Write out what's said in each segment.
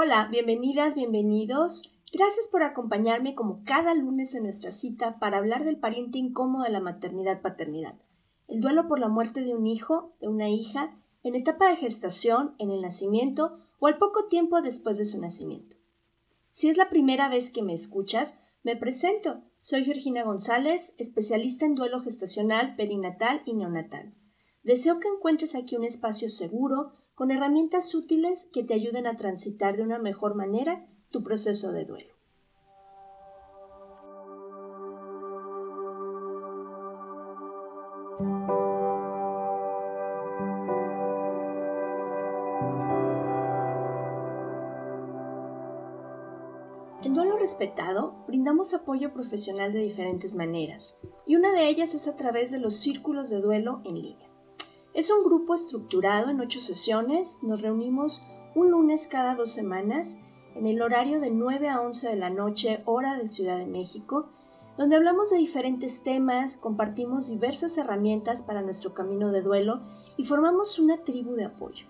Hola, bienvenidas, bienvenidos. Gracias por acompañarme como cada lunes en nuestra cita para hablar del pariente incómodo de la maternidad-paternidad. El duelo por la muerte de un hijo, de una hija, en etapa de gestación, en el nacimiento o al poco tiempo después de su nacimiento. Si es la primera vez que me escuchas, me presento. Soy Georgina González, especialista en duelo gestacional, perinatal y neonatal. Deseo que encuentres aquí un espacio seguro, con herramientas útiles que te ayuden a transitar de una mejor manera tu proceso de duelo. En Duelo Respetado brindamos apoyo profesional de diferentes maneras, y una de ellas es a través de los círculos de duelo en línea. Es un grupo estructurado en ocho sesiones, nos reunimos un lunes cada dos semanas en el horario de 9 a 11 de la noche, hora de Ciudad de México, donde hablamos de diferentes temas, compartimos diversas herramientas para nuestro camino de duelo y formamos una tribu de apoyo.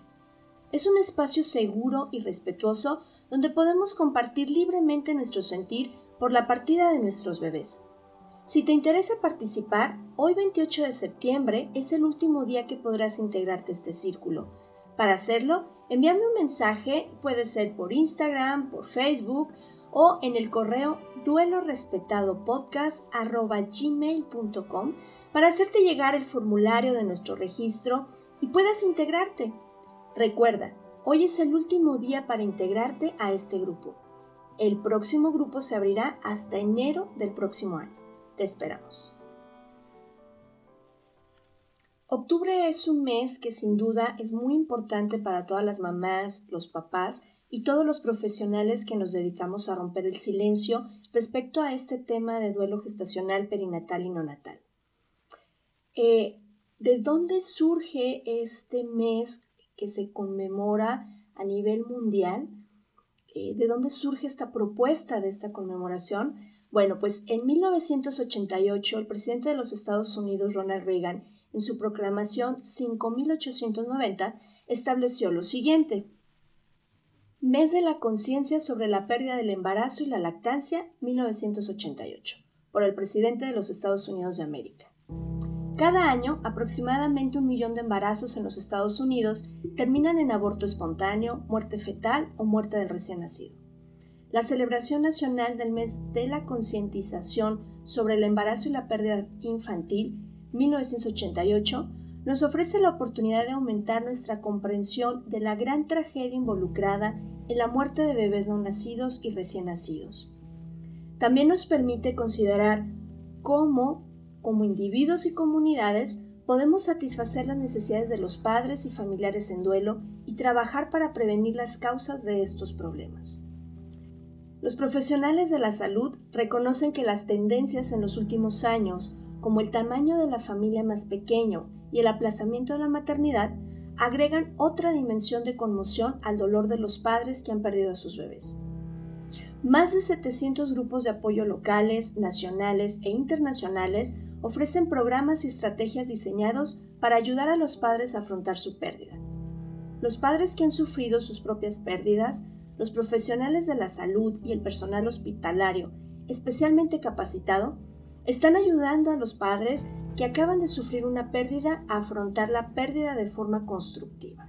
Es un espacio seguro y respetuoso donde podemos compartir libremente nuestro sentir por la partida de nuestros bebés. Si te interesa participar, hoy 28 de septiembre es el último día que podrás integrarte a este círculo. Para hacerlo, envíame un mensaje, puede ser por Instagram, por Facebook o en el correo duelorespetadopodcast.gmail.com para hacerte llegar el formulario de nuestro registro y puedas integrarte. Recuerda, hoy es el último día para integrarte a este grupo. El próximo grupo se abrirá hasta enero del próximo año. Te esperamos. Octubre es un mes que sin duda es muy importante para todas las mamás, los papás y todos los profesionales que nos dedicamos a romper el silencio respecto a este tema de duelo gestacional, perinatal y neonatal. Eh, ¿De dónde surge este mes que se conmemora a nivel mundial? Eh, ¿De dónde surge esta propuesta de esta conmemoración? Bueno, pues en 1988 el presidente de los Estados Unidos, Ronald Reagan, en su proclamación 5890, estableció lo siguiente. Mes de la conciencia sobre la pérdida del embarazo y la lactancia, 1988, por el presidente de los Estados Unidos de América. Cada año, aproximadamente un millón de embarazos en los Estados Unidos terminan en aborto espontáneo, muerte fetal o muerte del recién nacido. La celebración nacional del mes de la concientización sobre el embarazo y la pérdida infantil, 1988, nos ofrece la oportunidad de aumentar nuestra comprensión de la gran tragedia involucrada en la muerte de bebés no nacidos y recién nacidos. También nos permite considerar cómo, como individuos y comunidades, podemos satisfacer las necesidades de los padres y familiares en duelo y trabajar para prevenir las causas de estos problemas. Los profesionales de la salud reconocen que las tendencias en los últimos años, como el tamaño de la familia más pequeño y el aplazamiento de la maternidad, agregan otra dimensión de conmoción al dolor de los padres que han perdido a sus bebés. Más de 700 grupos de apoyo locales, nacionales e internacionales ofrecen programas y estrategias diseñados para ayudar a los padres a afrontar su pérdida. Los padres que han sufrido sus propias pérdidas, los profesionales de la salud y el personal hospitalario especialmente capacitado, están ayudando a los padres que acaban de sufrir una pérdida a afrontar la pérdida de forma constructiva.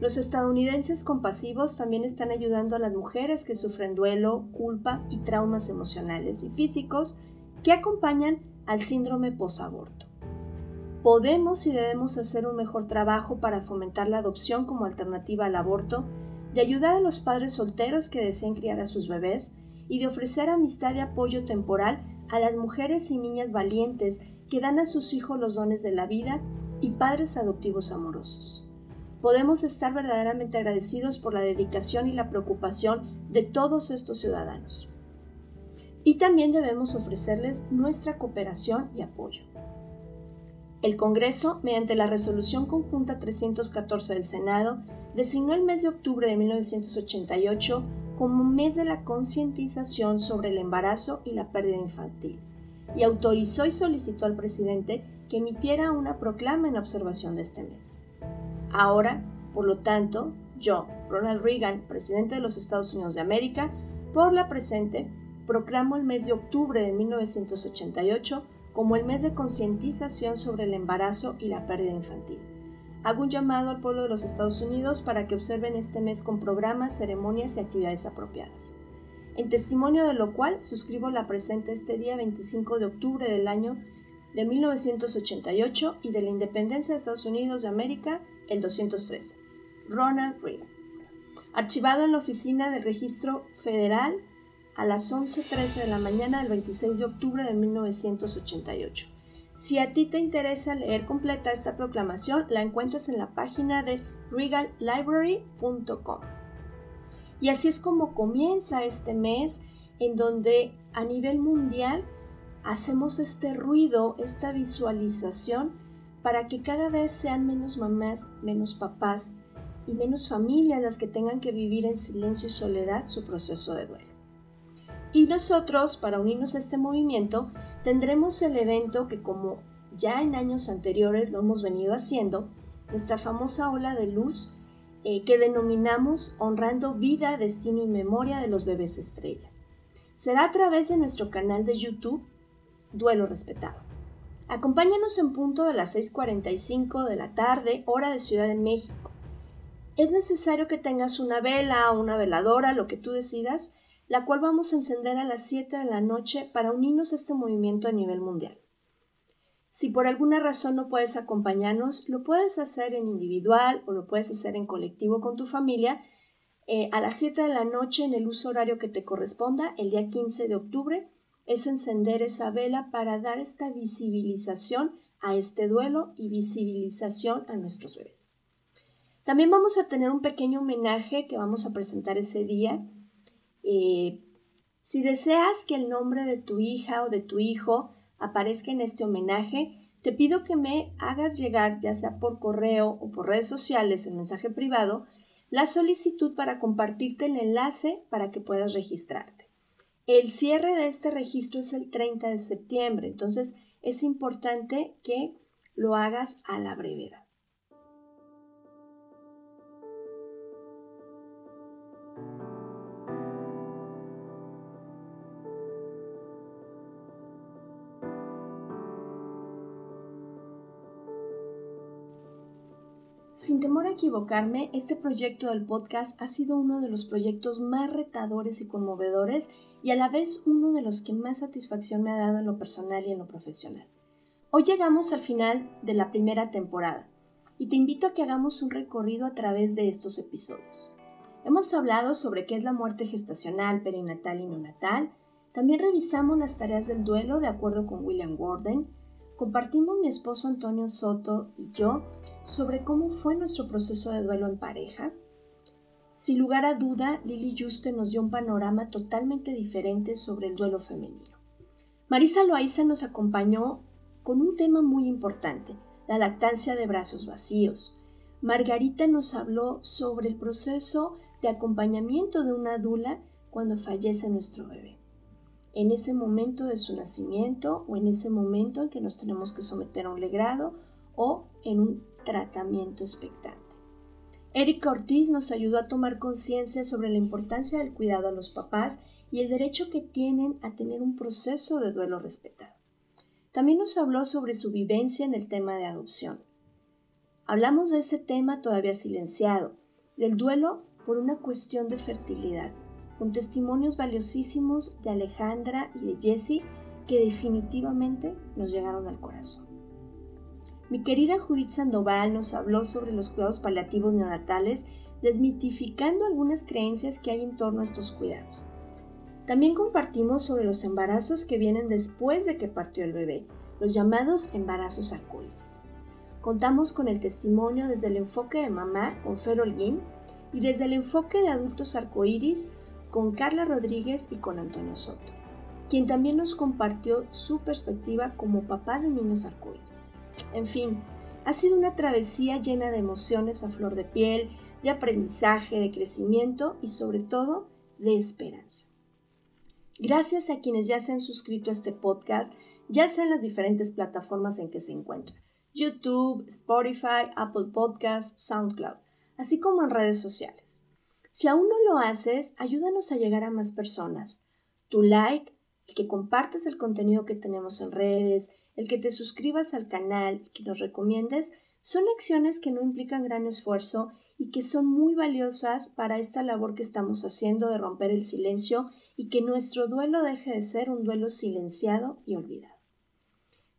Los estadounidenses compasivos también están ayudando a las mujeres que sufren duelo, culpa y traumas emocionales y físicos que acompañan al síndrome posaborto. Podemos y debemos hacer un mejor trabajo para fomentar la adopción como alternativa al aborto, de ayudar a los padres solteros que deseen criar a sus bebés y de ofrecer amistad y apoyo temporal a las mujeres y niñas valientes que dan a sus hijos los dones de la vida y padres adoptivos amorosos. Podemos estar verdaderamente agradecidos por la dedicación y la preocupación de todos estos ciudadanos. Y también debemos ofrecerles nuestra cooperación y apoyo. El Congreso, mediante la Resolución Conjunta 314 del Senado, designó el mes de octubre de 1988 como mes de la concientización sobre el embarazo y la pérdida infantil, y autorizó y solicitó al presidente que emitiera una proclama en observación de este mes. Ahora, por lo tanto, yo, Ronald Reagan, presidente de los Estados Unidos de América, por la presente, proclamo el mes de octubre de 1988 como el mes de concientización sobre el embarazo y la pérdida infantil hago un llamado al pueblo de los Estados Unidos para que observen este mes con programas, ceremonias y actividades apropiadas. En testimonio de lo cual suscribo la presente este día 25 de octubre del año de 1988 y de la independencia de Estados Unidos de América el 213. Ronald Reagan. Archivado en la oficina del registro federal a las 11.13 de la mañana del 26 de octubre de 1988. Si a ti te interesa leer completa esta proclamación, la encuentras en la página de regallibrary.com. Y así es como comienza este mes en donde a nivel mundial hacemos este ruido, esta visualización para que cada vez sean menos mamás, menos papás y menos familias las que tengan que vivir en silencio y soledad su proceso de duelo. Y nosotros, para unirnos a este movimiento, tendremos el evento que como ya en años anteriores lo hemos venido haciendo, nuestra famosa ola de luz eh, que denominamos Honrando Vida, Destino y Memoria de los Bebés Estrella. Será a través de nuestro canal de YouTube Duelo Respetado. Acompáñanos en punto de las 6.45 de la tarde, hora de Ciudad de México. Es necesario que tengas una vela o una veladora, lo que tú decidas, la cual vamos a encender a las 7 de la noche para unirnos a este movimiento a nivel mundial. Si por alguna razón no puedes acompañarnos, lo puedes hacer en individual o lo puedes hacer en colectivo con tu familia eh, a las 7 de la noche en el uso horario que te corresponda, el día 15 de octubre, es encender esa vela para dar esta visibilización a este duelo y visibilización a nuestros bebés. También vamos a tener un pequeño homenaje que vamos a presentar ese día eh, si deseas que el nombre de tu hija o de tu hijo aparezca en este homenaje, te pido que me hagas llegar, ya sea por correo o por redes sociales, en mensaje privado, la solicitud para compartirte el enlace para que puedas registrarte. El cierre de este registro es el 30 de septiembre, entonces es importante que lo hagas a la brevedad. Sin temor a equivocarme, este proyecto del podcast ha sido uno de los proyectos más retadores y conmovedores y a la vez uno de los que más satisfacción me ha dado en lo personal y en lo profesional. Hoy llegamos al final de la primera temporada y te invito a que hagamos un recorrido a través de estos episodios. Hemos hablado sobre qué es la muerte gestacional, perinatal y neonatal. También revisamos las tareas del duelo de acuerdo con William Gordon compartimos mi esposo Antonio Soto y yo sobre cómo fue nuestro proceso de duelo en pareja. Sin lugar a duda, Lily Juste nos dio un panorama totalmente diferente sobre el duelo femenino. Marisa Loaiza nos acompañó con un tema muy importante, la lactancia de brazos vacíos. Margarita nos habló sobre el proceso de acompañamiento de una dula cuando fallece nuestro bebé, en ese momento de su nacimiento o en ese momento en que nos tenemos que someter a un legrado o en un tratamiento expectante. Erika Ortiz nos ayudó a tomar conciencia sobre la importancia del cuidado a los papás y el derecho que tienen a tener un proceso de duelo respetado. También nos habló sobre su vivencia en el tema de adopción. Hablamos de ese tema todavía silenciado, del duelo por una cuestión de fertilidad, con testimonios valiosísimos de Alejandra y de Jessie que definitivamente nos llegaron al corazón. Mi querida Judith Sandoval nos habló sobre los cuidados paliativos neonatales, desmitificando algunas creencias que hay en torno a estos cuidados. También compartimos sobre los embarazos que vienen después de que partió el bebé, los llamados embarazos arcoíris. Contamos con el testimonio desde el enfoque de mamá con Fer y desde el enfoque de adultos arcoíris con Carla Rodríguez y con Antonio Soto, quien también nos compartió su perspectiva como papá de niños arcoíris. En fin, ha sido una travesía llena de emociones a flor de piel, de aprendizaje, de crecimiento y sobre todo de esperanza. Gracias a quienes ya se han suscrito a este podcast, ya sea en las diferentes plataformas en que se encuentra, YouTube, Spotify, Apple Podcasts, SoundCloud, así como en redes sociales. Si aún no lo haces, ayúdanos a llegar a más personas. Tu like, el que compartas el contenido que tenemos en redes, el que te suscribas al canal y que nos recomiendes son acciones que no implican gran esfuerzo y que son muy valiosas para esta labor que estamos haciendo de romper el silencio y que nuestro duelo deje de ser un duelo silenciado y olvidado.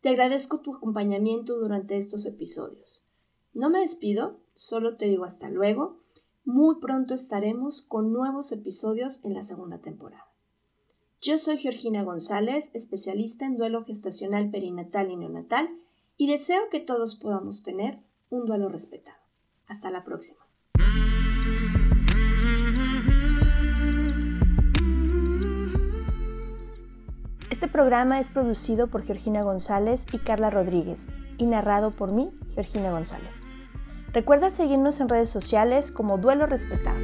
Te agradezco tu acompañamiento durante estos episodios. No me despido, solo te digo hasta luego. Muy pronto estaremos con nuevos episodios en la segunda temporada. Yo soy Georgina González, especialista en duelo gestacional perinatal y neonatal, y deseo que todos podamos tener un duelo respetado. Hasta la próxima. Este programa es producido por Georgina González y Carla Rodríguez y narrado por mí, Georgina González. Recuerda seguirnos en redes sociales como Duelo Respetado.